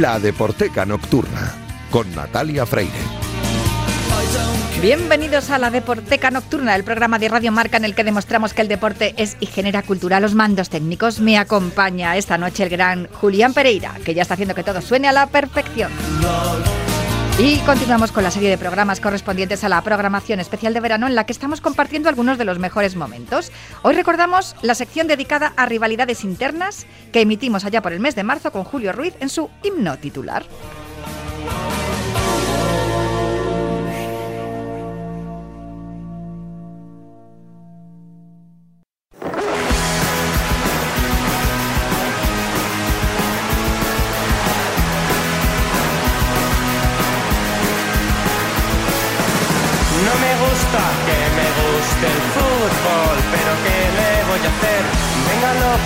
La Deporteca Nocturna, con Natalia Freire. Bienvenidos a la Deporteca Nocturna, el programa de Radio Marca en el que demostramos que el deporte es y genera cultura. Los mandos técnicos me acompaña esta noche el gran Julián Pereira, que ya está haciendo que todo suene a la perfección. Y continuamos con la serie de programas correspondientes a la programación especial de verano en la que estamos compartiendo algunos de los mejores momentos. Hoy recordamos la sección dedicada a rivalidades internas que emitimos allá por el mes de marzo con Julio Ruiz en su himno titular.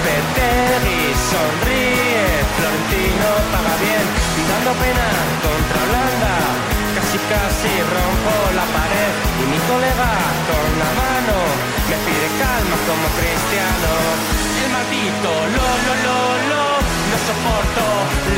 Venga Lopetegui, sonríe, Florentino paga bien, dando pena contra Holanda. Casi casi rompo la pared y mi colega con la mano me pide calma como cristiano. El maldito lo lo lo lo soporto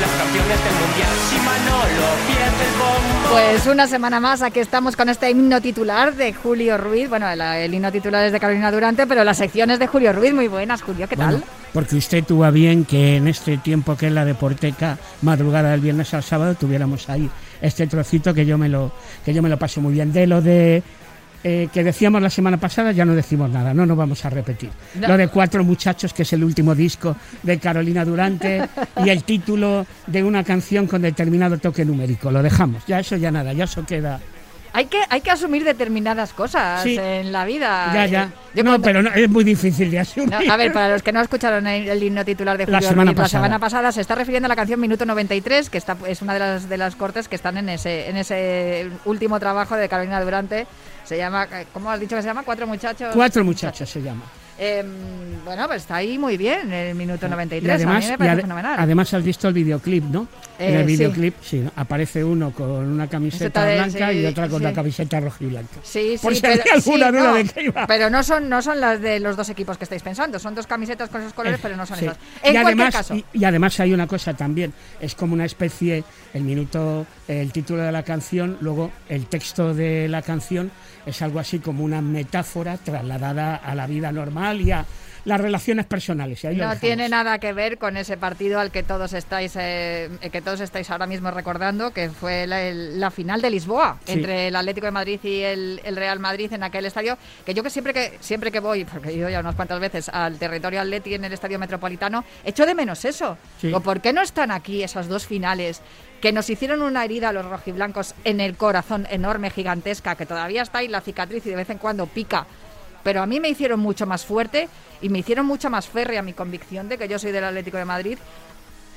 las campeones del mundial si Manolo pierde el bombo. Pues una semana más, aquí estamos con este himno titular de Julio Ruiz. Bueno, el himno titular es de Carolina Durante, pero las secciones de Julio Ruiz, muy buenas, Julio, ¿qué tal? Bueno, porque usted tuvo a bien que en este tiempo que es la deporteca, madrugada del viernes al sábado, tuviéramos ahí este trocito que yo me lo, que yo me lo paso muy bien. De lo de eh, que decíamos la semana pasada, ya no decimos nada, no nos vamos a repetir. No. Lo de Cuatro Muchachos, que es el último disco de Carolina Durante, y el título de una canción con determinado toque numérico. Lo dejamos, ya eso ya nada, ya eso queda. Hay que, hay que asumir determinadas cosas Sí. en la vida. Ya, ya. Yo no, cuando- pero no, es muy difícil de asumir. No, a ver, para los que no escucharon el, el himno titular de La Julio semana Ruiz la semana pasada, se está refiriendo a la canción Minuto 93, que está, es una de las, de las cortes que están en ese, en ese último trabajo de Carolina Durante. Se llama, ¿cómo has dicho que se llama? Cuatro muchachos. Cuatro Muchachos se llama. Em, bueno, pues está ahí muy bien, el minuto 93. Y además, a mí me parece fenomenal. además has visto el videoclip, ¿no? En Eh, el sí. videoclip, sí, aparece uno con una camiseta de- blanca y otra con sí. una camiseta roja y blanca. Sí, Por sí, si había alguna no, de qué iba. Pero no son, no son las de los dos equipos que estáis pensando, son dos camisetas con esos colores, pero no son esas. En y, además, caso, y, y además hay una cosa también, es como una especie, el minuto, el título de la canción, luego el texto de la canción es algo así como una metáfora trasladada a la vida normal y a las relaciones personales. y no tiene nada que ver con ese partido al que todos estáis eh, que todos estáis ahora mismo recordando, que fue la, el- la final de Lisboa Sí. entre el Atlético de Madrid y el, el Real Madrid en aquel estadio. Que yo que siempre que siempre que voy, porque he ido ya unas cuantas veces al territorio Atleti en el Estadio Metropolitano, echo de menos eso. Sí. Digo, ¿Por qué no están aquí esas dos finales? que nos hicieron una herida a los rojiblancos en el corazón enorme, gigantesca, que todavía está ahí la cicatriz y de vez en cuando pica. Pero a mí me hicieron mucho más fuerte y me hicieron mucho más férrea mi convicción de que yo soy del Atlético de Madrid,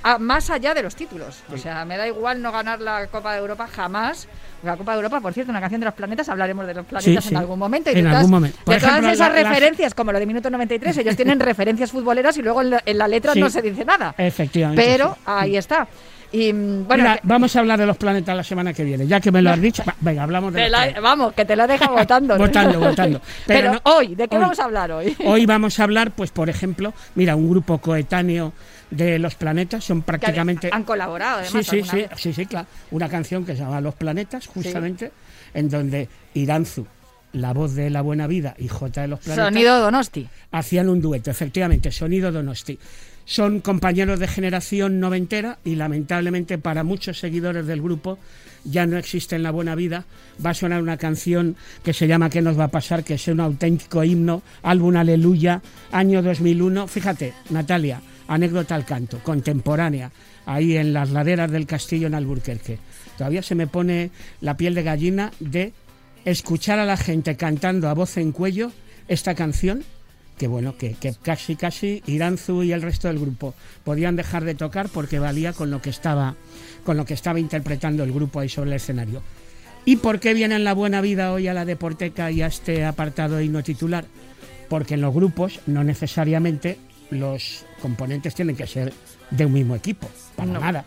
a- más allá de los títulos. O sea, me da igual no ganar la Copa de Europa jamás. La Copa de Europa, por cierto, una canción de los planetas, hablaremos de los planetas Sí, en sí. algún momento. Y En de algún todas, momento. De todas esas la- las- referencias, como lo de Minuto 93, ellos tienen referencias futboleras y luego en la, en la letra Sí. no se dice nada. Efectivamente. Pero ahí está. Y mm, bueno, Mira, que- vamos a hablar de los planetas la semana que viene, ya que me lo has dicho. va, venga, hablamos de los la- planetas. vamos, que te lo deja votando. Votando, votando. Pero, Pero no- hoy, ¿de qué hoy. vamos a hablar hoy? Hoy vamos a hablar, pues, por ejemplo, mira, un grupo coetáneo de los planetas, son prácticamente... han colaborado, además. Sí, sí, sí, vez. sí, sí, claro. Una canción que se llama Los Planetas, justamente, en donde Iranzu, la voz de La Buena Vida, y J de los Planetas, Sonido Donosti. hacían un dueto, efectivamente, Sonido Donosti. Son compañeros de generación noventera y lamentablemente para muchos seguidores del grupo ya no existe en la buena vida. Va a sonar una canción que se llama ¿Qué nos va a pasar? que es un auténtico himno, álbum Aleluya, año 2001. Fíjate, Natalia, anécdota al canto, contemporánea, ahí en las laderas del castillo en Alburquerque. Todavía se me pone la piel de gallina de escuchar a la gente cantando a voz en cuello esta canción que bueno, que, que casi casi Iranzu y el resto del grupo podían dejar de tocar porque valía con lo que estaba con lo que estaba interpretando el grupo ahí sobre el escenario. ¿Y por qué viene en la buena vida hoy a la Deporteca y a este apartado himno titular? Porque en los grupos no necesariamente los componentes tienen que ser de un mismo equipo, para No. nada.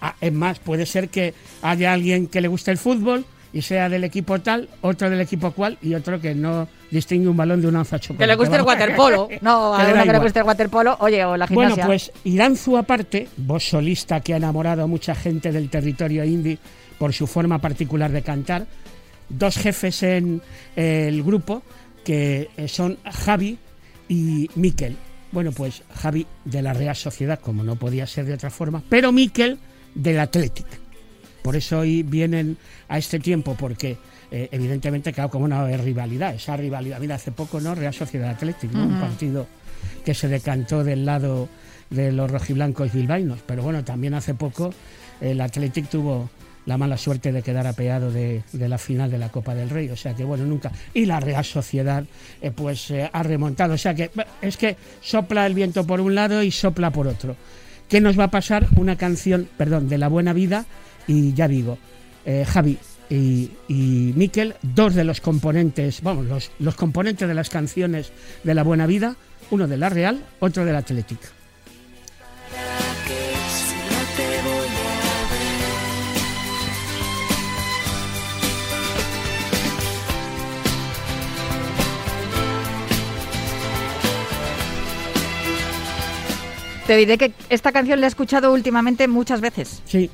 Ah, es más, puede ser que haya alguien que le guste el fútbol y sea del equipo tal, otro del equipo cual y otro que no distingue un balón de una onza chocolate. Que le guste el waterpolo. No, a uno que le guste el waterpolo, oye, o la gimnasia. Bueno, pues Iranzu aparte, voz solista que ha enamorado a mucha gente del territorio indie por su forma particular de cantar, dos jefes en eh, el grupo que eh, son Javi y Miquel. Bueno, pues Javi de la Real Sociedad, como no podía ser de otra forma, pero Miquel del Athletic. Por eso hoy vienen a este tiempo, porque eh, evidentemente, claro, como una rivalidad, esa rivalidad. Mira, hace poco, ¿no? Real Sociedad Athletic, ¿no? Un partido que se decantó del lado de los rojiblancos bilbaínos. Pero bueno, también hace poco el Athletic tuvo la mala suerte de quedar apeado de, de la final de la Copa del Rey. O sea que bueno, nunca. Y la Real Sociedad eh, pues eh, ha remontado. O sea que es que sopla el viento por un lado y sopla por otro. ¿Qué nos va a pasar? Una canción, perdón, de la buena vida y ya digo, eh, Javi y, y Miquel, dos de los componentes, vamos, los, los componentes de las canciones de la buena vida, uno de la Real, otro del Athletic. Te diré que esta canción la he escuchado últimamente muchas veces, Sí,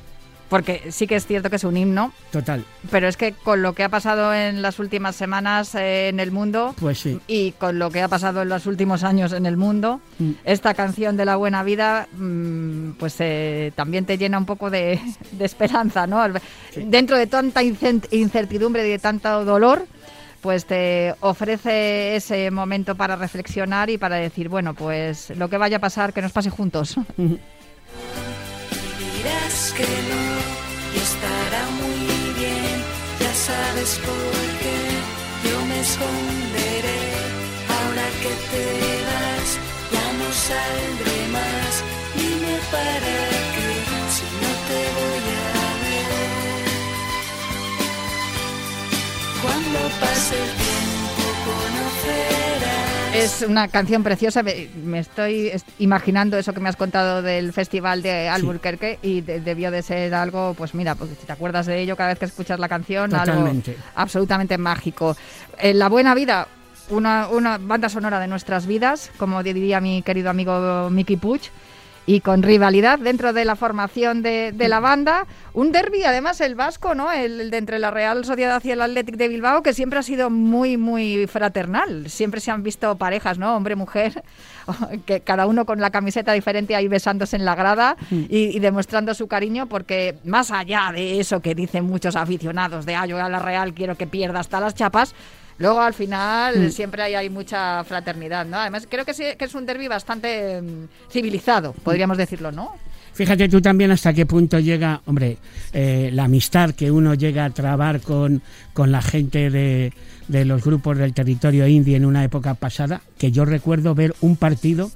porque sí que es cierto que es un himno, total. pero es que con lo que ha pasado en las últimas semanas eh, en el mundo Pues sí. y con lo que ha pasado en los últimos años en el mundo, Mm. esta canción de la buena vida mm, pues eh, también te llena un poco de, de esperanza, ¿no? Dentro de tanta incertidumbre y de tanto dolor, pues te ofrece ese momento para reflexionar y para decir, bueno, pues lo que vaya a pasar, que nos pase juntos. Ujú. Que no y estará muy bien. Ya sabes por qué yo me esconderé. Ahora que te vas, ya no saldré más. Dime para qué si no te voy a ver. Cuando pase el tiempo conocerás. Es una canción preciosa. Me, estoy est- imaginando eso que me has contado del festival de Albuquerque y de- debió de ser algo, pues mira, porque si te acuerdas de ello cada vez que escuchas la canción, Totalmente. algo absolutamente mágico. La Buena Vida, una, una banda sonora de nuestras vidas, como diría mi querido amigo Miki Puch. Y con rivalidad dentro de la formación de, de la banda, un derby además el vasco, ¿no? El, de entre la Real Sociedad y el Athletic de Bilbao, que siempre ha sido muy, muy fraternal. Siempre se han visto parejas, ¿no? Hombre-mujer, que cada uno con la camiseta diferente ahí besándose en la grada y, y demostrando su cariño, porque más allá de eso que dicen muchos aficionados de, ah, yo a la Real quiero que pierda hasta las chapas, Luego al final siempre hay, hay mucha fraternidad, ¿no? Además creo que, sí, que es un derby bastante mm, civilizado, podríamos decirlo, ¿no? Fíjate tú también hasta qué punto llega, hombre, eh, la amistad que uno llega a trabar con, con la gente de, de los grupos del territorio indie en una época pasada, que yo recuerdo ver un partido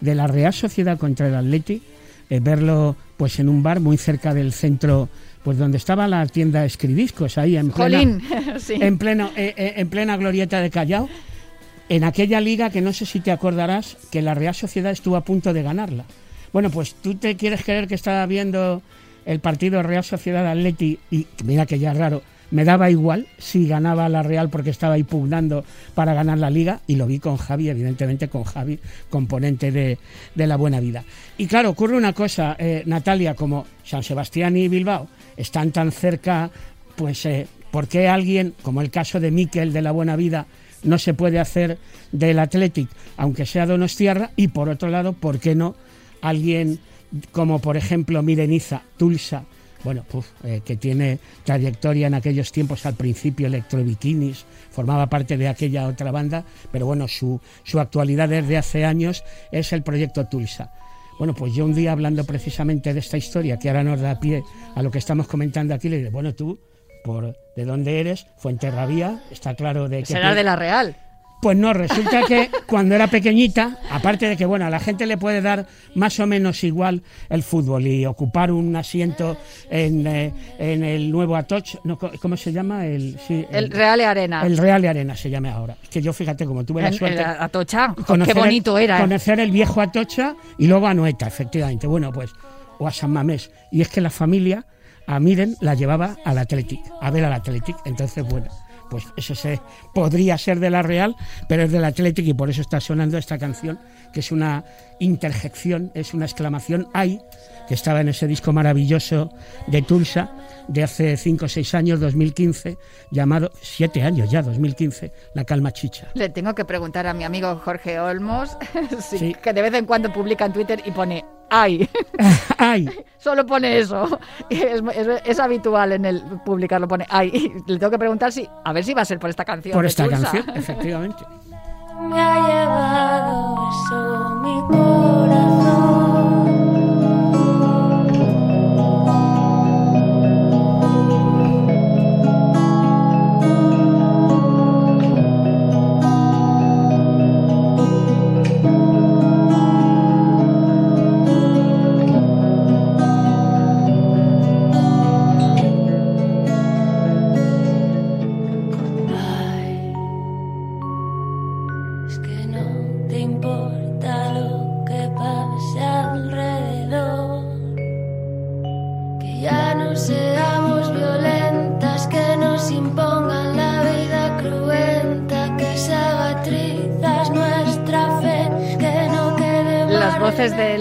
de la Real Sociedad contra el Atleti, eh, verlo pues en un bar muy cerca del centro, pues donde estaba la tienda Escribiscos, ahí en plena, sí. en, pleno, eh, eh, en plena glorieta de Callao, en aquella liga que no sé si te acordarás que la Real Sociedad estuvo a punto de ganarla. Bueno, pues tú te quieres creer que estaba viendo el partido Real Sociedad Atleti y mira que ya es raro, me daba igual si ganaba la Real porque estaba ahí pugnando para ganar la liga y lo vi con Javi, evidentemente con Javi, componente de, de la buena vida. Y claro, ocurre una cosa, eh, Natalia, como San Sebastián y Bilbao están tan cerca, pues eh, ¿por qué alguien, como el caso de Miquel de la buena vida, no se puede hacer del Athletic, aunque sea Donostiarra? Y por otro lado, ¿por qué no alguien como por ejemplo Mireniza, Tulsa, bueno, puf, eh, que tiene trayectoria en aquellos tiempos al principio Electrobikinis, formaba parte de aquella otra banda, pero bueno, su, su actualidad desde hace años es el proyecto Tulsa. Bueno, pues yo un día hablando precisamente de esta historia, que ahora nos da pie a lo que estamos comentando aquí, le dije, bueno, tú, por ¿de dónde eres? Fuenterrabía, está claro de que... Será de la Real. Pues no, resulta que cuando era pequeñita, aparte de que bueno, a la gente le puede dar más o menos igual el fútbol y ocupar un asiento en, eh, en el nuevo Atoch, no, ¿cómo se llama? El, sí, El Real Arena. el Real de Arena se llama ahora. Es que yo fíjate, como tuve la El- suerte... el Atocha. Qué conocer el- bonito era. ¿eh? Conocer el viejo Atocha y luego a Noeta, efectivamente. Bueno, pues, o a San Mamés. Y es que la familia a Miren la llevaba al Athletic, a ver al Athletic. Entonces, bueno, pues eso se, podría ser de la Real, pero es del Athletic y por eso está sonando esta canción, que es una interjección, es una exclamación ¡ay! que estaba en ese disco maravilloso de Tulsa de hace 5 o 6 años, 2015, llamado, 7 años ya, 2015, La Calma Chicha. Le tengo que preguntar a mi amigo Jorge Olmos, Sí. que de vez en cuando publica en Twitter y pone ¡ay! ¡Ay! Solo pone eso. Es, es- es habitual en el publicarlo, pone ¡ay! Y le tengo que preguntar si, a ver si va a ser por esta canción. Por esta Tulsa. canción, efectivamente. Me ha llevado eso mi corazón.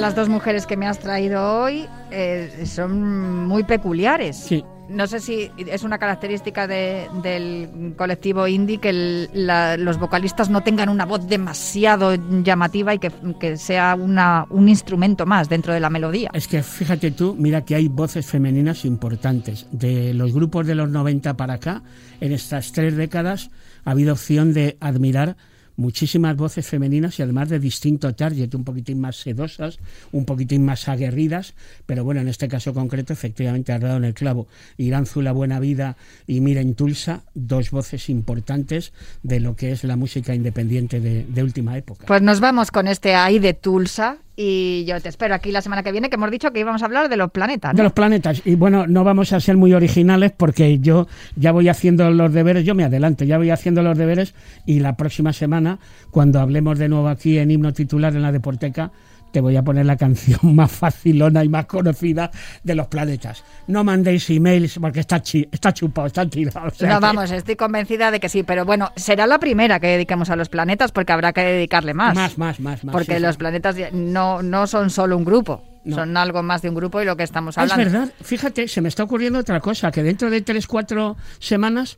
Las dos mujeres que me has traído hoy eh, son muy peculiares. Sí. No sé si es una característica de- del colectivo indie que el- la- los vocalistas no tengan una voz demasiado llamativa y que, que sea una, un instrumento más dentro de la melodía. Es que fíjate tú, mira que hay voces femeninas importantes. De los grupos de los 90 para acá, en estas tres décadas, ha habido opción de admirar muchísimas voces femeninas y además de distinto target, un poquitín más sedosas, un poquitín más aguerridas, pero bueno, en este caso concreto, efectivamente, has dado en el clavo. Iranzu La Buena Vida y Miren Tulsa, dos voces importantes de lo que es la música independiente de, de última época. Pues nos vamos con este ahí de Tulsa y yo te espero aquí la semana que viene que hemos dicho que íbamos a hablar de los planetas. ¿no? De los planetas. Y bueno, no vamos a ser muy originales porque yo ya voy haciendo los deberes, yo me adelanto, ya voy haciendo los deberes y la próxima semana, cuando hablemos de nuevo aquí en himno titular en la Deporteca, te voy a poner la canción más facilona y más conocida de los planetas. No mandéis emails porque está, chi- está chupado, está tirado. o sea no, que- vamos, estoy convencida de que sí, pero bueno, será la primera que dediquemos a los planetas porque habrá que dedicarle más. Más, más, más, más. porque sí, sí. los planetas no, no son solo un grupo, No. son algo más de un grupo y lo que estamos Ah, Es hablando. verdad, fíjate, se me está ocurriendo otra cosa, que dentro de tres, cuatro semanas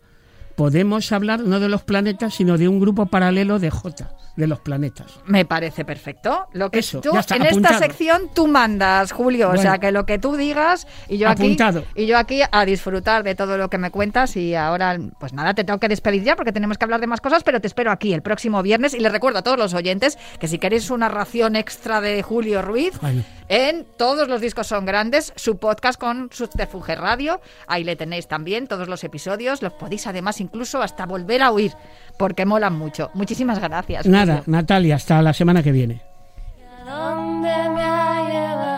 podemos hablar no de los planetas, sino de un grupo paralelo de J, de los planetas. Me parece perfecto. Lo que Eso, tú, ya está, en apuntado. esta sección tú mandas, Julio. O sea, que lo que tú digas y yo aquí y yo aquí a disfrutar de todo lo que me cuentas y ahora pues nada, te tengo que despedir ya porque tenemos que hablar de más cosas, pero te espero aquí el próximo viernes y les recuerdo a todos los oyentes que si queréis una ración extra de Julio Ruiz Ay. en todos los discos son grandes, su podcast con Subterfuge Radio, ahí le tenéis también todos los episodios, los podéis además incluso hasta volver a oír porque molan mucho. Muchísimas gracias. Nada, Natalia, hasta la semana que viene. ¿A dónde me ha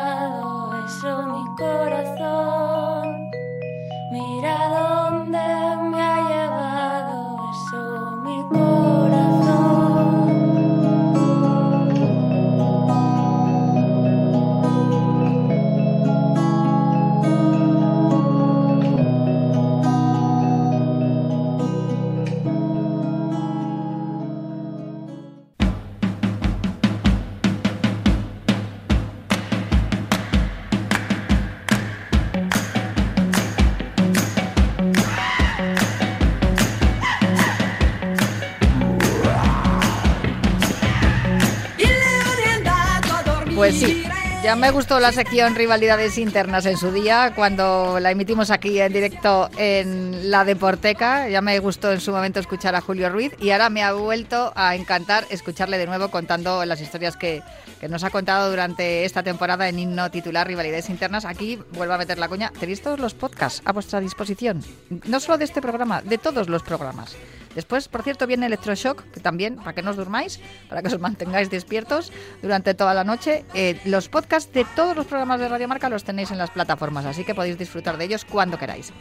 ya me gustó la sección Rivalidades Internas en su día, cuando la emitimos aquí en directo en la Deporteca. Ya me gustó en su momento escuchar a Julio Ruiz y ahora me ha vuelto a encantar escucharle de nuevo contando las historias que, que nos ha contado durante esta temporada en himno titular Rivalidades Internas. Aquí vuelvo a meter la cuña. Tenéis todos los podcasts a vuestra disposición. No solo de este programa, de todos los programas. Después, por cierto, viene Electroshock, que también, para que no os durmáis, para que os mantengáis despiertos durante toda la noche. Eh, los podcasts de todos los programas de Radio Marca los tenéis en las plataformas, así que podéis disfrutar de ellos cuando queráis.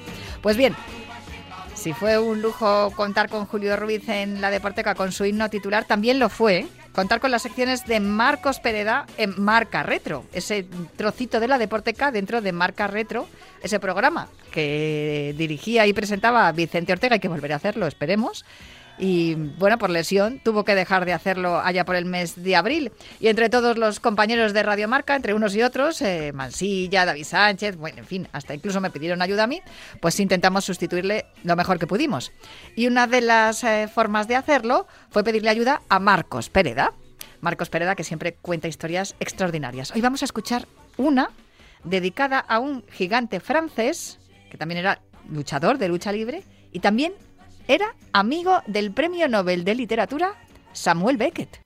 Pues bien, Si fue un lujo contar con Julio Ruiz en la Deporteca con su himno titular, también lo fue contar con las secciones de Marcos Pereda en Marca Retro, ese trocito de la Deporteca dentro de Marca Retro, ese programa que dirigía y presentaba Vicente Ortega y que volverá a hacerlo, esperemos y bueno, por lesión tuvo que dejar de hacerlo allá por el mes de abril. Y entre todos los compañeros de Radio Marca, entre unos y otros, eh, Mansilla, David Sánchez, bueno, en fin, hasta incluso me pidieron ayuda a mí, pues intentamos sustituirle lo mejor que pudimos. Y una de las eh, formas de hacerlo fue pedirle ayuda a Marcos Pereda. Marcos Pereda, que siempre cuenta historias extraordinarias. Hoy vamos a escuchar una dedicada a un gigante francés, que también era luchador de lucha libre, y también era amigo del Premio Nobel de Literatura Samuel Beckett.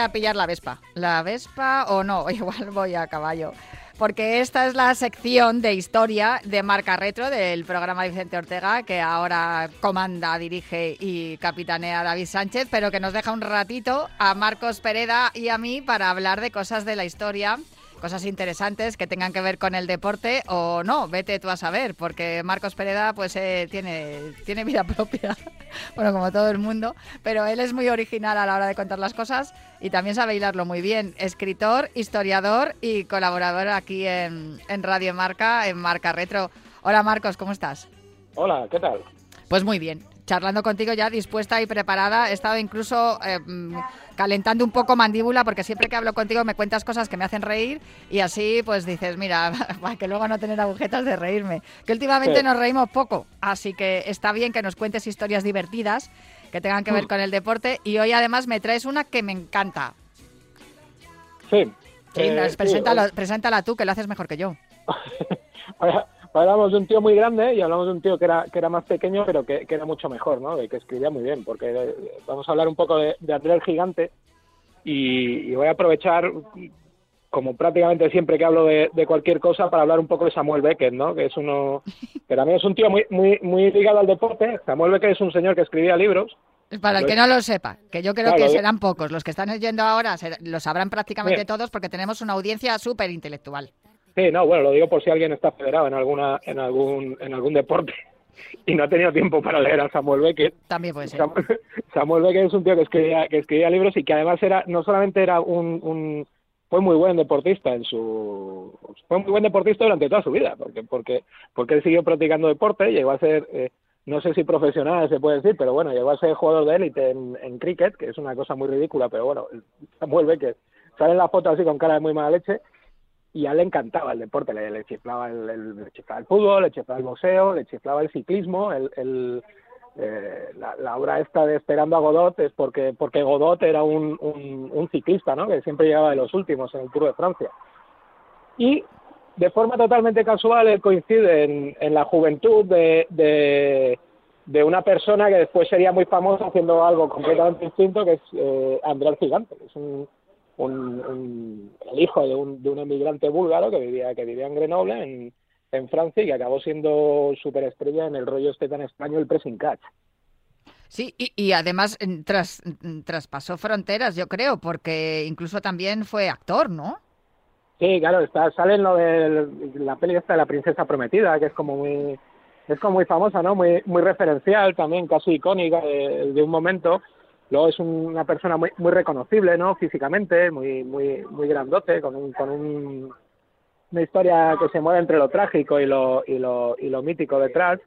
A pillar la Vespa. ¿La Vespa o no? Igual voy a caballo. Porque esta es la sección de historia de Marca Retro del programa Vicente Ortega, que ahora comanda, dirige y capitanea David Sánchez, pero que nos deja un ratito a Marcos Pereda y a mí para hablar de cosas de la historia cosas interesantes que tengan que ver con el deporte o no, vete tú a saber, porque Marcos Pereda pues eh, tiene, tiene vida propia, bueno, como todo el mundo, pero él es muy original a la hora de contar las cosas y también sabe hilarlo muy bien. Escritor, historiador y colaborador aquí en, en Radio Marca, en Marca Retro. Hola Marcos, ¿cómo estás? Hola, ¿qué tal? Pues muy bien, charlando contigo ya dispuesta y preparada. He estado incluso eh, mm, calentando un poco mandíbula porque siempre que hablo contigo me cuentas cosas que me hacen reír y así pues dices, mira, para que luego no tener agujetas de reírme. Que últimamente nos reímos poco, así que está bien que nos cuentes historias divertidas que tengan que ver mm. con el deporte y hoy además me traes una que me encanta. Sí. Eh, preséntala tú, que lo haces mejor que yo. hablamos de un tío muy grande y hablamos de un tío que era, que era más pequeño, pero que, era mucho mejor, ¿no? Y que escribía muy bien, porque eh, vamos a hablar un poco de, de el Gigante y, voy a aprovechar, como prácticamente siempre que hablo de, cualquier cosa, para hablar un poco de Samuel Beckett, ¿no? Que es uno, que también es un tío muy, muy, muy ligado al deporte. Samuel Beckett es un señor que escribía libros. Para el que no lo sepa, que yo creo que serán pocos. Los que están oyendo ahora lo sabrán prácticamente todos porque tenemos una audiencia súper intelectual. Sí, no, bueno, lo digo por si alguien está federado en alguna en algún en algún deporte y no ha tenido tiempo para leer a Samuel Beckett. También puede ser. Samuel, Beckett es un tío que escribía que escribía libros y que además era no solamente era un, un fue muy buen deportista en su fue muy buen deportista durante toda su vida porque porque porque él siguió practicando deporte llegó a ser eh, no sé si profesional se puede decir pero bueno llegó a ser jugador de élite en, en cricket que es una cosa muy ridícula pero bueno Samuel Beckett sale en la foto así con cara de muy mala leche y a él le encantaba el deporte, le, chiflaba el, el, chiflaba el fútbol, le chiflaba el boxeo, le chiflaba el ciclismo, el, el eh, la, obra esta de Esperando a Godot es porque porque Godot era un, un, ciclista, ¿no? Que siempre llegaba de los últimos en el Tour de Francia. Y de forma totalmente casual él coincide en, en la juventud de, de, de, una persona que después sería muy famosa haciendo algo completamente distinto, que es eh, Andrés Gigante, que es un, un, el hijo de un, de un emigrante búlgaro que vivía, que vivía en Grenoble, en, en Francia, y que acabó siendo superestrella en el rollo este tan extraño, el pressing catch. Sí, y, y además tras, traspasó fronteras, yo creo, porque incluso también fue actor, ¿no? Sí, claro, está, sale en lo de la peli esta de la princesa prometida, que es como muy es como muy famosa, ¿no? Muy muy referencial también, casi icónica de, de un momento Luego es una persona muy, muy reconocible, ¿no? Físicamente, muy, muy, muy grandote, con, un, con un, una historia que se mueve entre lo trágico y lo, y lo, y lo mítico detrás.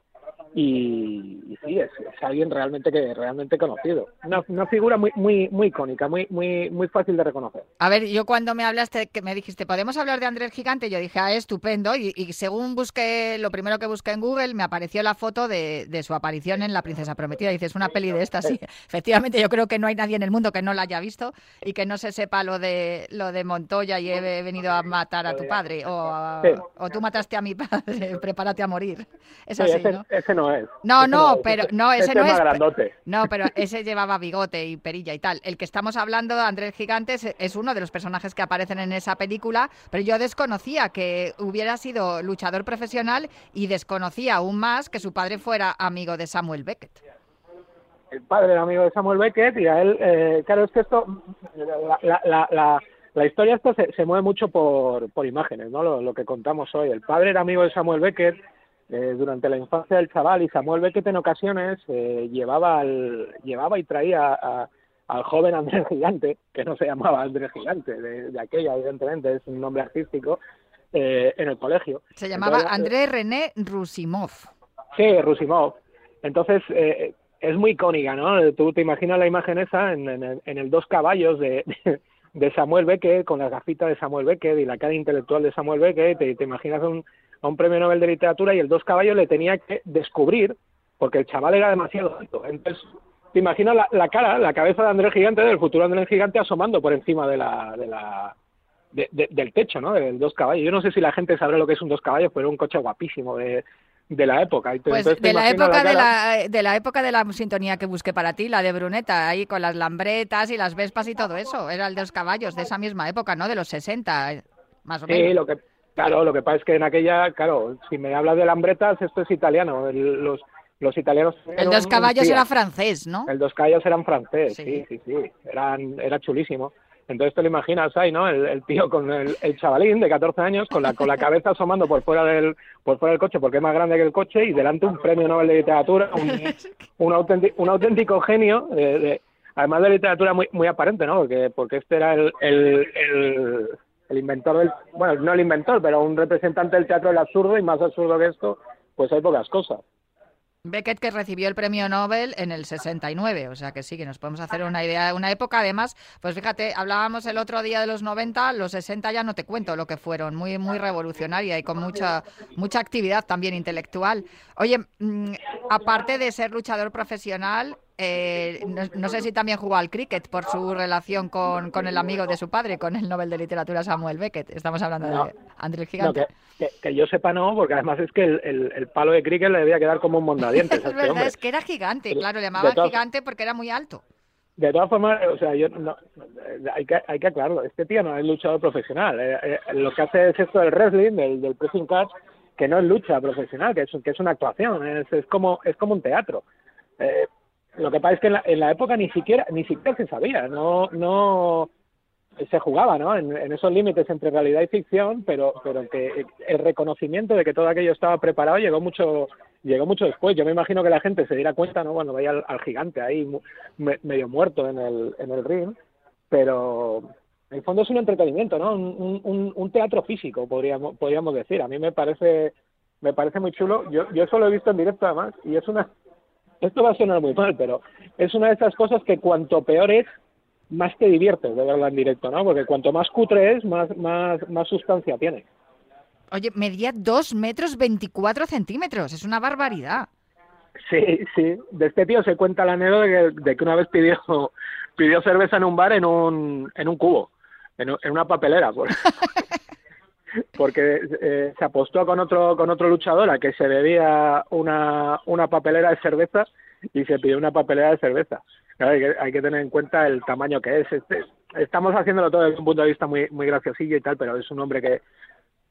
Y, y sí, es, es alguien realmente que realmente conocido. Una, una figura muy muy muy icónica, muy muy muy fácil de reconocer. A ver, yo cuando me hablaste, que me dijiste, ¿podemos hablar de Andrés Gigante? Yo dije, ah, estupendo. Y, y según busqué, lo primero que busqué en Google, me apareció la foto de, de su aparición en La Princesa Prometida. Dices, una peli de estas, sí. Efectivamente, yo creo que no hay nadie en el mundo que no la haya visto y que no se sepa lo de lo de Montoya y he venido a matar a tu padre. O, a- Sí. o tú mataste a mi padre, prepárate a morir. Es Sí, así, ese, ¿no? ese no es. No, no, es, pero no, ese no es más grandote. No, pero ese llevaba bigote y perilla y tal. El que estamos hablando, Andrés Gigantes, es uno de los personajes que aparecen en esa película, pero yo desconocía que hubiera sido luchador profesional y desconocía aún más que su padre fuera amigo de Samuel Beckett. el padre era amigo de Samuel Beckett y a él, eh, claro, es que esto, la, la, la, la- la historia esta se, se mueve mucho por, por imágenes, ¿no? Lo, lo que contamos hoy. El padre era amigo de Samuel Beckett eh, durante la infancia del chaval y Samuel Beckett en ocasiones eh, llevaba, al, llevaba y traía a- al joven Andrés Gigante, que no se llamaba Andrés Gigante, de, de aquella, evidentemente, es un nombre artístico, eh, en el colegio. Se llamaba Entonces, André René Rusimov. Sí, Rusimov. Entonces, eh, es muy icónica, ¿no? Tú te imaginas la imagen esa en, en el- en el dos caballos de, de Samuel Beckett, con las gafitas de Samuel Beckett y la cara intelectual de Samuel Beckett, te, te imaginas un, a un premio Nobel de literatura y el dos caballos le tenía que descubrir, porque el chaval era demasiado alto. Entonces, te imaginas la, la cara, la cabeza de Andrés Gigante, del futuro Andrés Gigante, asomando por encima de la... De la de- de- del techo, ¿no? Del dos caballos. Yo no sé si la gente sabrá lo que es un dos caballos, pero era un coche guapísimo de, de la época. Pues de la época de la, de la época de la sintonía que busqué para ti, la de Bruneta, ahí con las lambretas y las vespas y todo eso. Era el de los caballos de esa misma época, ¿no? De los 60, eh, más o Sí, menos. lo que, claro, lo que pasa es que en aquella, claro, si me hablas de lambretas, esto es italiano. El- los, los italianos. El dos caballos era francés, ¿no? El dos caballos eran francés, Sí. sí, sí, sí. Eran, era chulísimo. Entonces te lo imaginas ahí, ¿no? El, el tío con el, el chavalín de 14 años con la, con la cabeza asomando por fuera del por fuera del coche porque es más grande que el coche y delante un premio Nobel de literatura, un, un, auténtico, un auténtico genio, de, de- además de literatura muy muy aparente, ¿no? Porque porque este era el, el, el, el inventor del, bueno, no el inventor, pero un representante del teatro del absurdo y más absurdo que esto, pues hay pocas cosas. Beckett que recibió el premio Nobel en el 69, o sea que sí, que nos podemos hacer una idea. Una época, además, pues fíjate, hablábamos el otro día de los 90, los 60 ya no te cuento lo que fueron, muy muy revolucionaria y con mucha mucha actividad también intelectual. Oye, mm, aparte de ser luchador profesional, eh, no, no sé si también jugó al cricket por su relación con, con el amigo de su padre, con el Nobel de Literatura Samuel Beckett. Estamos hablando No. de Andrés No, Gigante. que, que, que yo sepa no, porque además es que el, el, el palo de cricket le debía quedar como un mondadientes es este verdad, hombre. es que era gigante, claro, le todas- gigante porque era muy alto. De todas formas, o sea, yo no, hay que hay que aclararlo. Este tío no es luchador profesional. Eh, eh, lo que hace es esto del wrestling, del, del pressing catch, que no es lucha profesional, que es, que es una actuación. Es, es como es como un teatro. Eh, lo que pasa es que en la, en la época ni siquiera ni siquiera se sabía. No no se jugaba, ¿no? En, esos límites entre realidad y ficción, pero pero que el reconocimiento de que todo aquello estaba preparado llegó mucho llegó mucho después. Yo me imagino que la gente se diera cuenta, ¿no? Cuando veía al, gigante ahí me- medio muerto en el, en el ring, pero en el fondo es un entretenimiento, ¿no? Un, un, un teatro físico, podríamos, podríamos decir. A mí me parece, me parece muy chulo. Yo, yo eso lo he visto en directo además, y es una, esto va a sonar muy mal, pero es una de esas cosas que cuanto peor es, más te diviertes de verla en directo, ¿no? Porque cuanto más cutre es, más, más, más sustancia tiene. Oye, medía 2 metros 24 centímetros, es una barbaridad. Sí, sí. De este tío se cuenta la anécdota de que, de que una vez pidió pidió cerveza en un bar en un en un cubo, en, en una papelera, por- porque eh, se apostó con otro con otro luchador a que se bebía una una papelera de cerveza y se pidió una papelera de cerveza. Claro, hay, que, hay que tener en cuenta el tamaño que es. Este, estamos haciéndolo todo desde un punto de vista muy muy graciosillo y tal, pero es un hombre que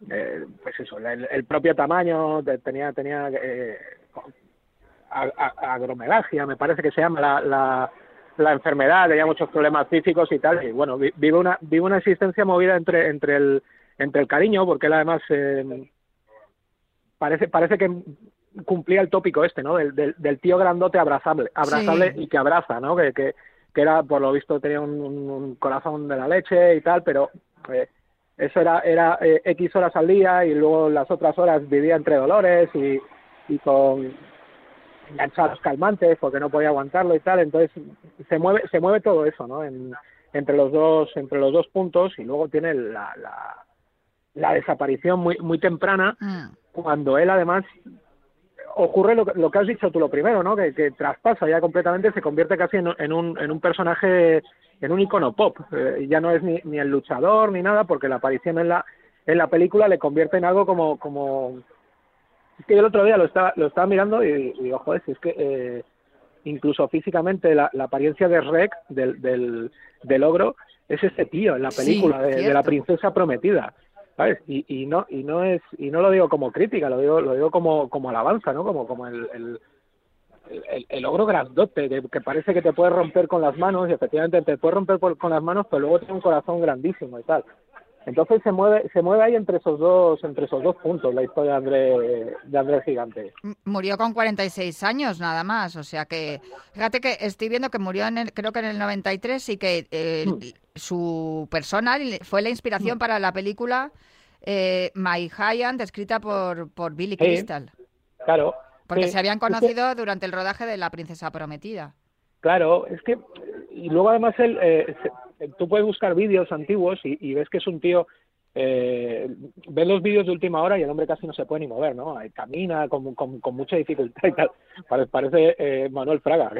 eh, pues eso, el, propio tamaño tenía tenía eh, a- a- agromegalia, me parece que se llama la, la, la enfermedad, tenía muchos problemas físicos y tal, y bueno, vi- vive una, vive una existencia movida entre, entre el, entre el cariño, porque él además eh, parece, parece que cumplía el tópico este, ¿no? Del, del, del tío grandote abrazable, abrazable Sí. y que abraza, ¿no? Que, que, que era, por lo visto, tenía un, un- un corazón de la leche y tal, pero eh, eso era, era eh, X horas al día y luego las otras horas vivía entre dolores y, y con enganchado a los calmantes porque no podía aguantarlo y tal, entonces se mueve, se mueve todo eso, ¿no? En, entre los dos, entre los dos puntos y luego tiene la, la, la desaparición muy, muy temprana Mm. cuando él además ocurre lo, que- lo que has dicho tú lo primero, ¿no? Que, que traspasa ya completamente, se convierte casi en, en un, en un personaje, en un icono pop. Eh, ya no es ni, ni el luchador ni nada, porque la aparición en la, en la película le convierte en algo como, como... Es que yo el otro día lo estaba, lo estaba mirando y, y digo, joder, si es que eh, incluso físicamente la, la apariencia de Rec, del, del, del ogro, es este tío en la Sí, película de, de la princesa prometida. ¿Sabes? Y, y no y no es y no lo digo como crítica, lo digo lo digo como como alabanza, ¿no? Como como el, el el, ogro grandote que, que parece que te puede romper con las manos y efectivamente te puede romper con las manos, pero luego tiene un corazón grandísimo y tal. Entonces se mueve se mueve ahí entre esos dos entre esos dos puntos la historia de André de André Gigante. Murió con 46 años nada más, o sea que fíjate que estoy viendo que murió en el- creo que en el 93 y que eh, Mm. su persona fue la inspiración para la película eh, My Giant escrita por, por Billy Sí, Crystal, Claro. porque sí, se habían conocido durante el rodaje de La princesa prometida. Claro, es que y luego además él, eh, tú puedes buscar vídeos antiguos y, y ves que es un tío. Eh, ves los vídeos de última hora y el hombre casi no se puede ni mover, ¿no? Eh, Camina con, con, con mucha dificultad y tal. Pare- Parece eh, Manuel Fraga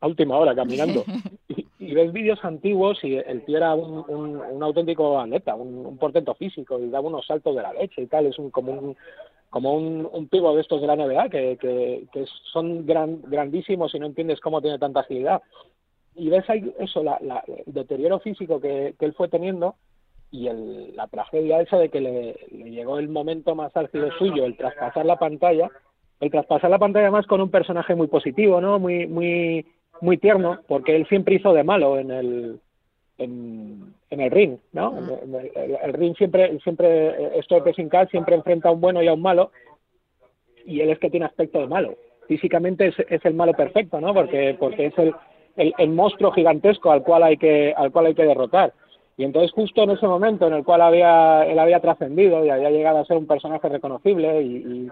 a última hora caminando. Y, y ves vídeos antiguos y el tío era un, un, un auténtico atleta, un, un portento físico y daba unos saltos de la leche y tal. Es un como un como un, un pivo de estos de la NBA que, que, que son gran, grandísimos y no entiendes cómo tiene tanta agilidad. Y ves ahí eso, la, la- el deterioro físico que, que él fue teniendo y el, la tragedia esa de que le, le llegó el momento más álgido suyo, el traspasar la pantalla, el traspasar la pantalla más con un personaje muy positivo, ¿no? Muy, muy, muy tierno, porque él siempre hizo de malo en el, en, en el ring, ¿no? En el, el- el ring siempre, siempre, esto de sin cal siempre enfrenta a un bueno y a un malo, y él es que tiene aspecto de malo. Físicamente es, es el malo perfecto, ¿no? Porque, porque es el, el, el monstruo gigantesco al cual hay que, al cual hay que derrotar. Y entonces justo en ese momento en el cual había, él había trascendido y había llegado a ser un personaje reconocible y,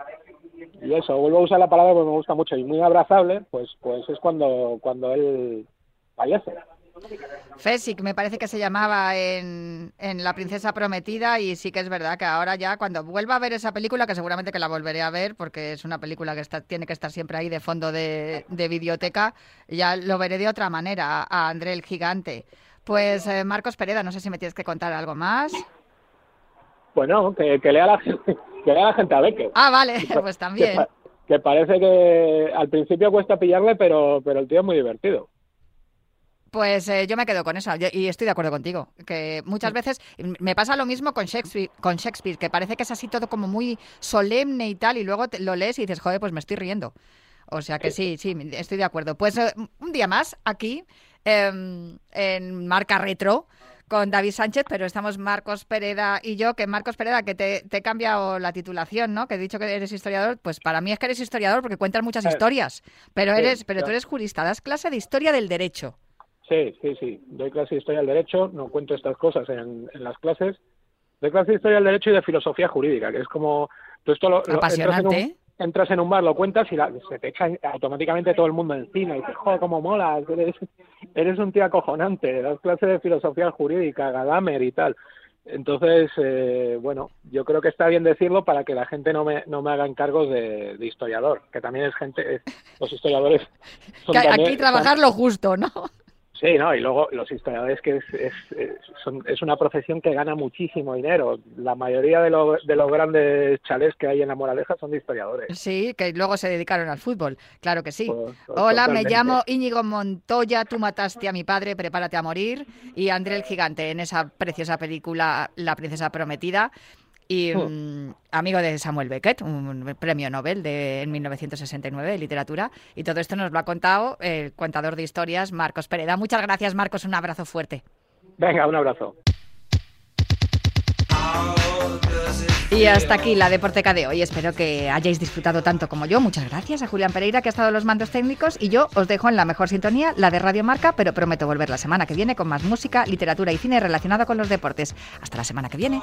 y, eso, vuelvo a usar la palabra porque me gusta mucho y muy abrazable, pues, pues es cuando, cuando él fallece. Fesic me parece que se llamaba en, en La princesa prometida y sí que es verdad que ahora ya cuando vuelva a ver esa película, que seguramente que la volveré a ver porque es una película que está, tiene que estar siempre ahí de fondo de, de videoteca, ya lo veré de otra manera a André el Gigante. Pues eh, Marcos Pereda, no sé si me tienes que contar algo más. Bueno, que, que lea la gente, que lea la gente a Becker. Ah, vale, pues Que, también. pa- que parece que al principio cuesta pillarle, pero, pero el tío es muy divertido. Pues eh, yo me quedo con eso yo- y estoy de acuerdo contigo. Que muchas veces me pasa lo mismo con Shakespeare, con Shakespeare, que parece que es así todo como muy solemne y tal, y luego te- lo lees y dices, joder, pues me estoy riendo. O sea que sí, sí, estoy de acuerdo. Pues eh, un día más aquí em, en Marca Retro con David Sánchez, pero estamos Marcos Pereda y yo, que Marcos Pereda, que te, te he cambiado la titulación, ¿no? Que he dicho que eres historiador, pues para mí es que eres historiador porque cuentas muchas Eh, historias, pero eres, pero tú eres jurista, das clase de historia del derecho. Sí, sí, sí. Doy clase de historia del derecho, no cuento estas cosas en, en las clases. Doy clase de historia del derecho y de filosofía jurídica, que es como... Tú esto lo, lo- entras, en Apasionante. un, entras en un bar, lo cuentas y la- se te echa automáticamente todo el mundo encima y dices, joder, cómo mola, eres, eres un tío acojonante, das clase de filosofía jurídica, Gadamer y tal. Entonces, eh, bueno, yo creo que está bien decirlo para que la gente no me, no me haga encargos de, de historiador, que también es gente, es- los historiadores son Que también- aquí trabajar lo justo, ¿no? Sí, no, y luego los historiadores que es, es, es, son- es una profesión que gana muchísimo dinero. La mayoría de, lo- de los grandes chalés que hay en la moraleja son de historiadores. Sí, que luego se dedicaron al fútbol, claro que sí. Pues- pues Hola, me llamo Íñigo Montoya, tú mataste a mi padre, prepárate a morir, y André el Gigante en esa preciosa película La princesa prometida. Y Hmm. mm, amigo de Samuel Beckett, un premio Nobel de, en 1969 de literatura. Y todo esto nos lo ha contado el contador de historias Marcos Pereda. Muchas gracias, Marcos. Un abrazo fuerte. Venga, un abrazo. Y hasta aquí la Deporteca de hoy. Espero que hayáis disfrutado tanto como yo. Muchas gracias a Julián Pereira que ha estado en los mandos técnicos y yo os dejo en la mejor sintonía, la de Radio Marca, pero prometo volver la semana que viene con más música, literatura y cine relacionado con los deportes. Hasta la semana que viene.